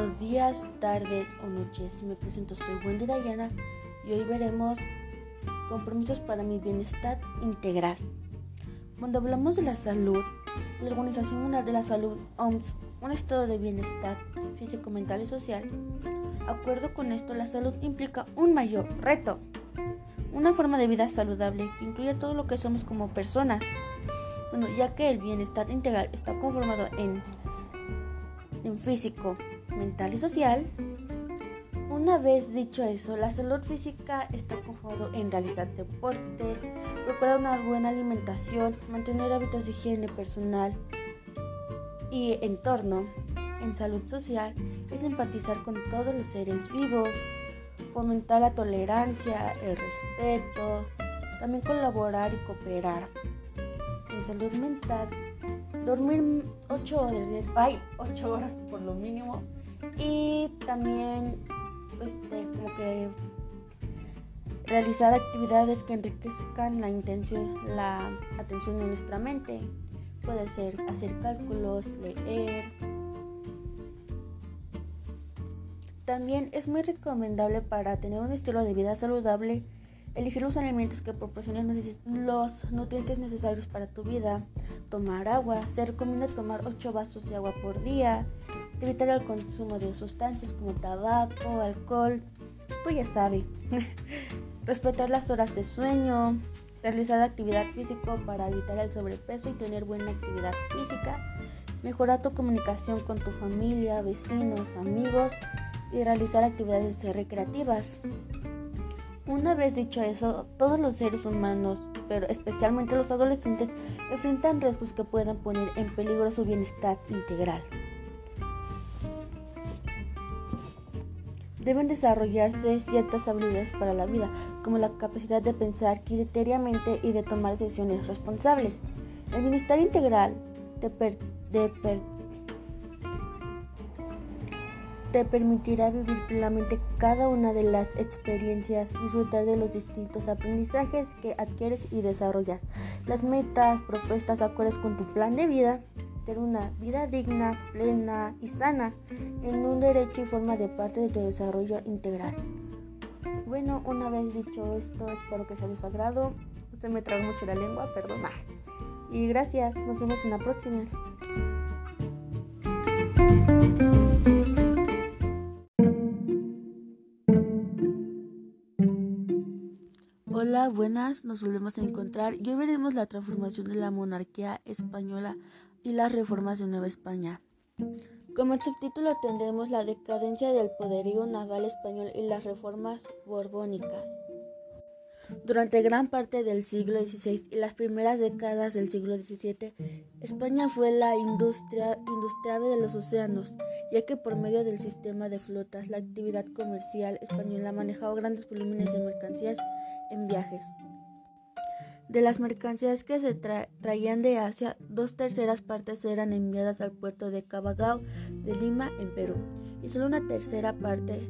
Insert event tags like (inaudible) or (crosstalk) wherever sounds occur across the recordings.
buenos días, tardes o noches. Me presento, soy Wendy Dayana y hoy veremos compromisos para mi bienestar integral. Cuando hablamos de la salud, la Organización Mundial de la Salud, OMS, un estado de bienestar físico, mental y social, acuerdo con esto, la salud implica un mayor reto, una forma de vida saludable que incluye todo lo que somos como personas. Bueno, ya que el bienestar integral está conformado en en físico, mental y social. Una vez dicho eso, la salud física está conformada en realizar deporte, procurar una buena alimentación, mantener hábitos de higiene personal y entorno. En salud social es empatizar con todos los seres vivos, fomentar la tolerancia, el respeto, también colaborar y cooperar. En salud mental dormir 8 horas, ay, 8 horas por lo mínimo y también este, como que realizar actividades que enriquezcan la intención, la atención de nuestra mente. Puede ser hacer cálculos, leer. También es muy recomendable para tener un estilo de vida saludable Elegir los alimentos que proporcionen los nutrientes necesarios para tu vida. Tomar agua. Se recomienda tomar 8 vasos de agua por día. Evitar el consumo de sustancias como tabaco, alcohol. Tú ya sabes. (laughs) Respetar las horas de sueño. Realizar actividad física para evitar el sobrepeso y tener buena actividad física. Mejorar tu comunicación con tu familia, vecinos, amigos y realizar actividades recreativas. Una vez dicho eso, todos los seres humanos, pero especialmente los adolescentes, enfrentan riesgos que puedan poner en peligro su bienestar integral. Deben desarrollarse ciertas habilidades para la vida, como la capacidad de pensar criteriamente y de tomar decisiones responsables. El bienestar integral de, per de te permitirá vivir plenamente cada una de las experiencias, disfrutar de los distintos aprendizajes que adquieres y desarrollas, las metas, propuestas acordes con tu plan de vida, tener una vida digna, plena y sana, en un derecho y forma de parte de tu desarrollo integral. Bueno, una vez dicho esto, espero que sea de su agrado. Se me traba mucho la lengua, perdona. Y gracias, nos vemos en la próxima. Hola, buenas, nos volvemos a encontrar y hoy veremos la transformación de la monarquía española y las reformas de Nueva España. Como subtítulo tendremos la decadencia del poderío naval español y las reformas borbónicas. Durante gran parte del siglo XVI y las primeras décadas del siglo XVII, España fue la industria industrial de los océanos, ya que por medio del sistema de flotas la actividad comercial española manejaba grandes volúmenes de mercancías en viajes. De las mercancías que se traían de Asia, dos terceras partes eran enviadas al puerto de Cabagao de Lima, en Perú, y solo una tercera parte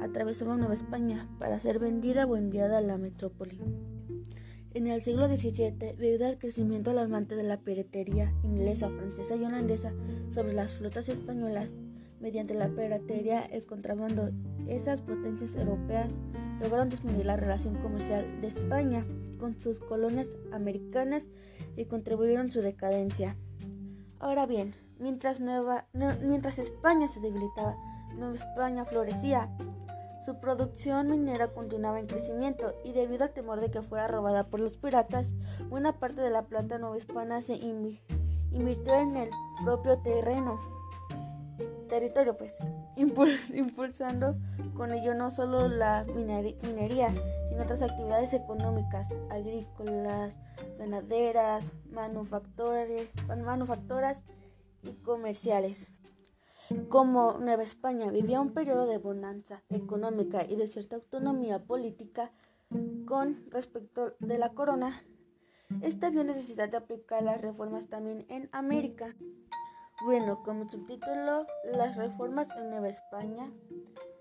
atravesaba Nueva España para ser vendida o enviada a la metrópoli. En el siglo XVII, debido al crecimiento alarmante de la piratería inglesa, francesa y holandesa sobre las flotas españolas, mediante la piratería, el contrabando, esas potencias europeas lograron disminuir la relación comercial de España con sus colonias americanas y contribuyeron a su decadencia. Ahora bien, mientras, mientras España se debilitaba, Nueva España florecía. Su producción minera continuaba en crecimiento y debido al temor de que fuera robada por los piratas, buena parte de la plata nueva hispana se invirtió en el propio terreno territorio, pues, (laughs) impulsando con ello no solo la minería, sino otras actividades económicas, agrícolas, ganaderas, manufactoras y comerciales. Como Nueva España vivía un periodo de bonanza económica y de cierta autonomía política con respecto de la corona, esta vio necesidad de aplicar las reformas también en América. Bueno, como subtítulo, las reformas en Nueva España,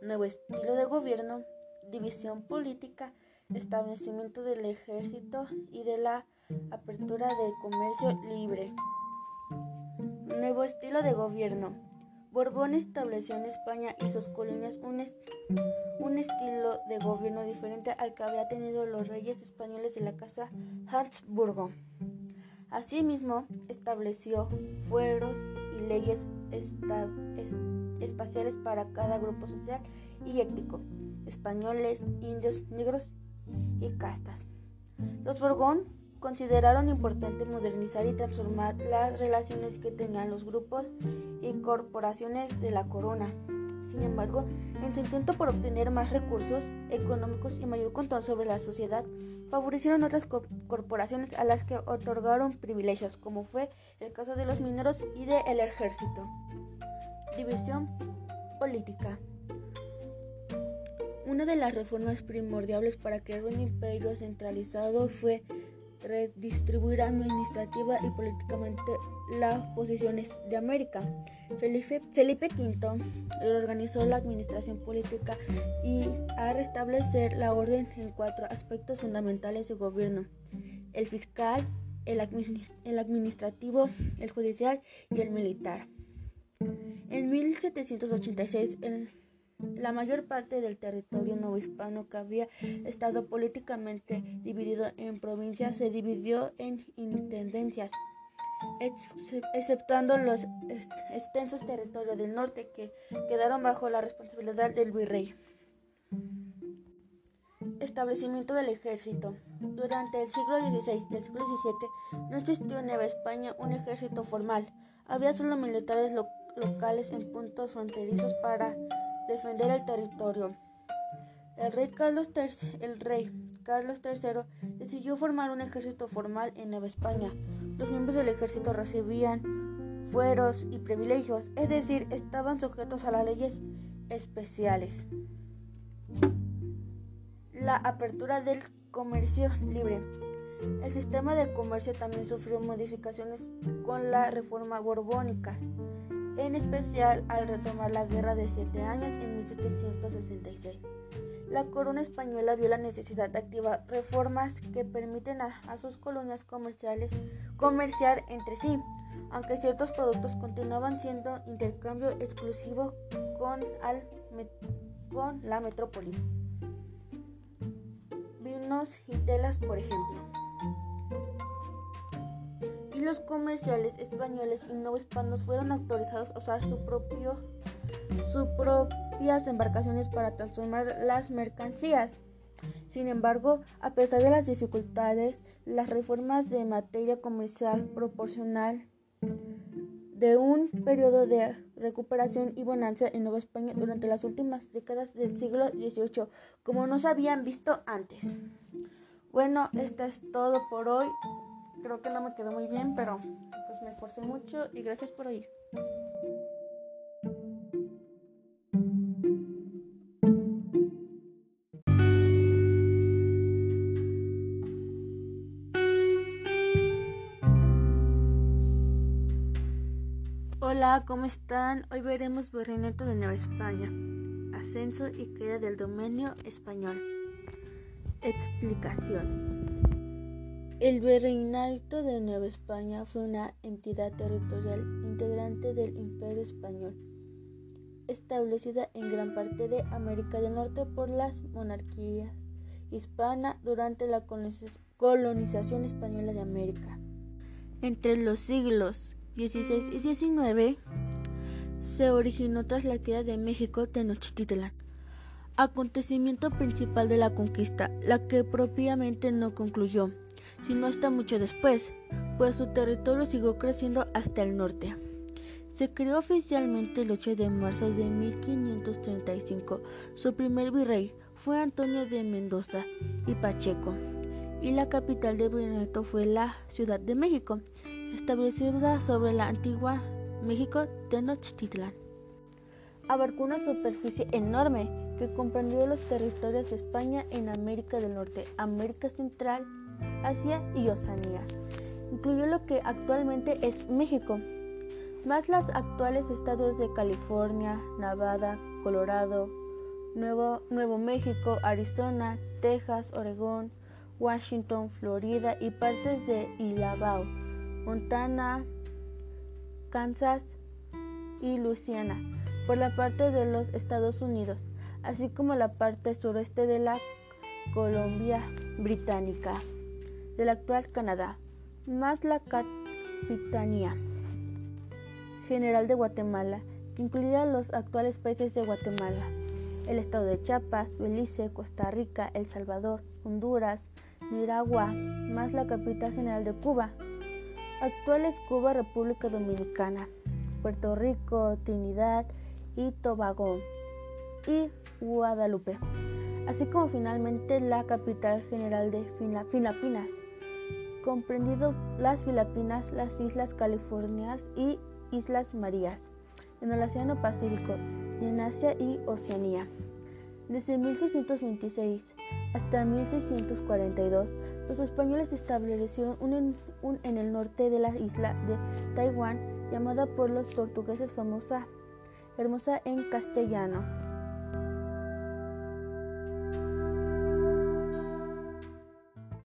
nuevo estilo de gobierno, división política, establecimiento del ejército y de la apertura de comercio libre. Nuevo estilo de gobierno. Borbón estableció en España y sus colonias un, un, estilo de gobierno diferente al que había tenido los reyes españoles de la casa Habsburgo. Asimismo, estableció fueros leyes espaciales para cada grupo social y étnico, españoles, indios, negros y castas. Los Borbón consideraron importante modernizar y transformar las relaciones que tenían los grupos y corporaciones de la corona. Sin embargo, en su intento por obtener más recursos económicos y mayor control sobre la sociedad, favorecieron otras corporaciones a las que otorgaron privilegios, como fue el caso de los mineros y del ejército. División política. Una de las reformas primordiales para crear un imperio centralizado fue redistribuir administrativa y políticamente las posiciones de América. Felipe, Felipe V organizó la administración política y a restablecer la orden en cuatro aspectos fundamentales de gobierno. El fiscal, el, el administrativo, el judicial y el militar. En 1786, el la mayor parte del territorio novohispano que había estado políticamente dividido en provincias se dividió en intendencias, exceptuando los extensos territorios del norte que quedaron bajo la responsabilidad del virrey. Establecimiento del ejército. Durante el siglo XVI y el siglo XVII no existió en Nueva España un ejército formal. Había solo militares locales en puntos fronterizos para defender el territorio. El rey Carlos III, el rey Carlos III decidió formar un ejército formal en Nueva España. Los miembros del ejército recibían fueros y privilegios, es decir, estaban sujetos a las leyes especiales. La apertura del comercio libre. El sistema de comercio también sufrió modificaciones con la reforma borbónica en especial al retomar la Guerra de Siete Años en 1766. La corona española vio la necesidad de activar reformas que permiten a, sus colonias comerciales comerciar entre sí, aunque ciertos productos continuaban siendo intercambio exclusivo con, con la metrópoli. Vinos y telas, por ejemplo los comerciales españoles y no hispanos fueron autorizados a usar su propio, sus propias embarcaciones para transformar las mercancías. Sin embargo, a pesar de las dificultades, las reformas de materia comercial proporcional de un periodo de recuperación y bonanza en Nueva España durante las últimas décadas del siglo XVIII, como no se habían visto antes. Bueno, esto es todo por hoy. Creo que no me quedó muy bien, pero pues me esforcé mucho y gracias por oír. Hola, ¿cómo están? Hoy veremos Virreinato de Nueva España, ascenso y caída del dominio español. Explicación. El Virreinato de Nueva España fue una entidad territorial integrante del Imperio Español, establecida en gran parte de América del Norte por las monarquías hispana durante la colonización española de América. Entre los siglos XVI y XIX se originó tras la queda de México Tenochtitlan, acontecimiento principal de la conquista, la que propiamente no concluyó sino hasta mucho después, pues su territorio siguió creciendo hasta el norte. Se creó oficialmente el 8 de marzo de 1535. Su primer virrey fue Antonio de Mendoza y Pacheco, y la capital de Virreinato fue la Ciudad de México, establecida sobre la antigua México Tenochtitlan. Abarcó una superficie enorme que comprendió los territorios de España en América del Norte, América Central, Asia y Oceanía. Incluyó lo que actualmente es México, más los actuales estados de California, Nevada, Colorado, Nuevo, México, Arizona, Texas, Oregón, Washington, Florida y partes de Idaho, Montana, Kansas, y Luisiana por la parte de los Estados Unidos, así como la parte sureste de la Colombia Británica, del actual Canadá, más la Capitanía General de Guatemala, que incluía los actuales países de Guatemala, el estado de Chiapas, Belice, Costa Rica, El Salvador, Honduras, Nicaragua, más la capital general de Cuba, actuales Cuba, República Dominicana, Puerto Rico, Trinidad y Tobago y Guadalupe, así como finalmente la capital general de Filipinas, comprendido las Filipinas, las Islas Californias y Islas Marías, en el Océano Pacífico y en Asia y Oceanía. Desde 1626 hasta 1642, los españoles establecieron un, en el norte de la isla de Taiwán, llamada por los portugueses famosa Hermosa en castellano.